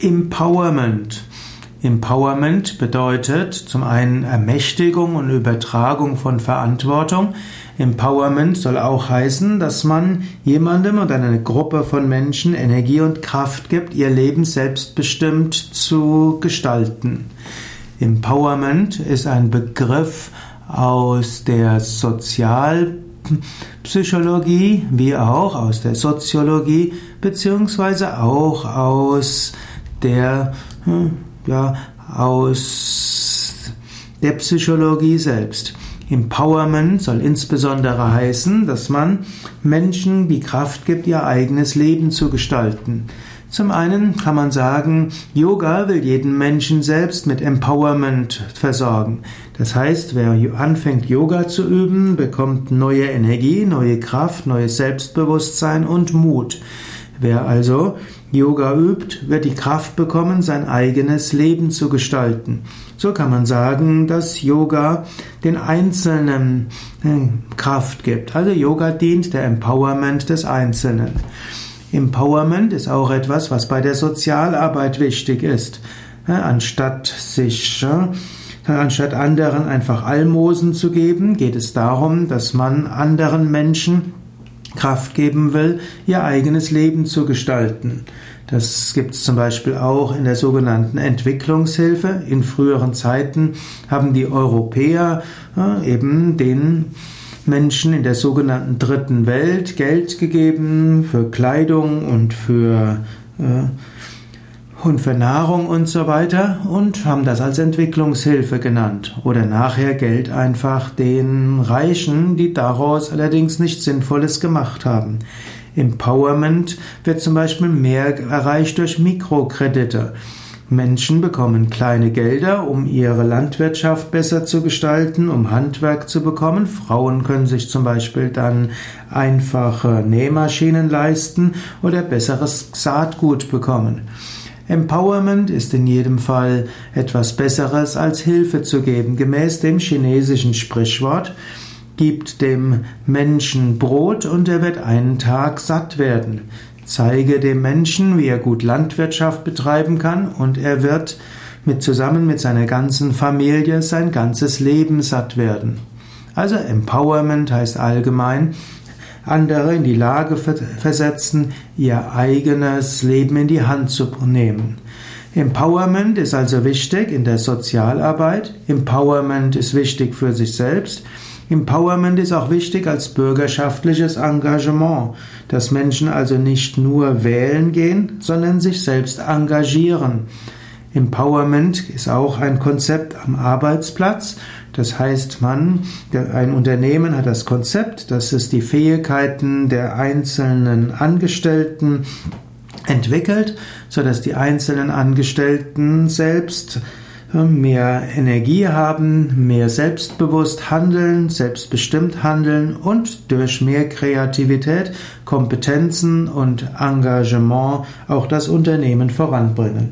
Empowerment. Empowerment bedeutet zum einen Ermächtigung und Übertragung von Verantwortung. Empowerment soll auch heißen, dass man jemandem oder einer Gruppe von Menschen Energie und Kraft gibt, ihr Leben selbstbestimmt zu gestalten. Empowerment ist ein Begriff aus der Sozialpsychologie wie auch aus der Soziologie beziehungsweise auch aus der hm, ja aus der Psychologie selbst. Empowerment soll insbesondere heißen, dass man Menschen die Kraft gibt, ihr eigenes Leben zu gestalten. Zum einen kann man sagen, Yoga will jeden Menschen selbst mit Empowerment versorgen. Das heißt, wer anfängt Yoga zu üben, bekommt neue Energie, neue Kraft, neues Selbstbewusstsein und Mut. Wer also Yoga übt, wird die Kraft bekommen, sein eigenes Leben zu gestalten. So kann man sagen, dass Yoga den Einzelnen äh, Kraft gibt. Also Yoga dient der Empowerment des Einzelnen. Empowerment ist auch etwas, was bei der Sozialarbeit wichtig ist. Anstatt sich, anstatt anderen einfach Almosen zu geben, geht es darum, dass man anderen Menschen Kraft geben will, ihr eigenes Leben zu gestalten. Das gibt es zum Beispiel auch in der sogenannten Entwicklungshilfe. In früheren Zeiten haben die Europäer eben den Menschen in der sogenannten Dritten Welt Geld gegeben für Kleidung und für, äh, und für Nahrung und so weiter und haben das als Entwicklungshilfe genannt. Oder nachher Geld einfach den Reichen, die daraus allerdings nichts Sinnvolles gemacht haben. Empowerment wird zum Beispiel mehr erreicht durch Mikrokredite. Menschen bekommen kleine Gelder, um ihre Landwirtschaft besser zu gestalten, um Handwerk zu bekommen. Frauen können sich zum Beispiel dann einfache Nähmaschinen leisten oder besseres Saatgut bekommen. Empowerment ist in jedem Fall etwas Besseres als Hilfe zu geben. Gemäß dem chinesischen Sprichwort gibt dem Menschen Brot und er wird einen Tag satt werden. Zeige dem Menschen, wie er gut Landwirtschaft betreiben kann und er wird mit zusammen mit seiner ganzen Familie sein ganzes Leben satt werden. Also Empowerment heißt allgemein, andere in die Lage versetzen, ihr eigenes Leben in die Hand zu nehmen. Empowerment ist also wichtig in der Sozialarbeit. Empowerment ist wichtig für sich selbst. Empowerment ist auch wichtig als bürgerschaftliches Engagement, dass Menschen also nicht nur wählen gehen, sondern sich selbst engagieren. Empowerment ist auch ein Konzept am Arbeitsplatz. Das heißt, man, ein Unternehmen hat das Konzept, dass es die Fähigkeiten der einzelnen Angestellten entwickelt, so dass die einzelnen Angestellten selbst mehr Energie haben, mehr selbstbewusst handeln, selbstbestimmt handeln und durch mehr Kreativität, Kompetenzen und Engagement auch das Unternehmen voranbringen.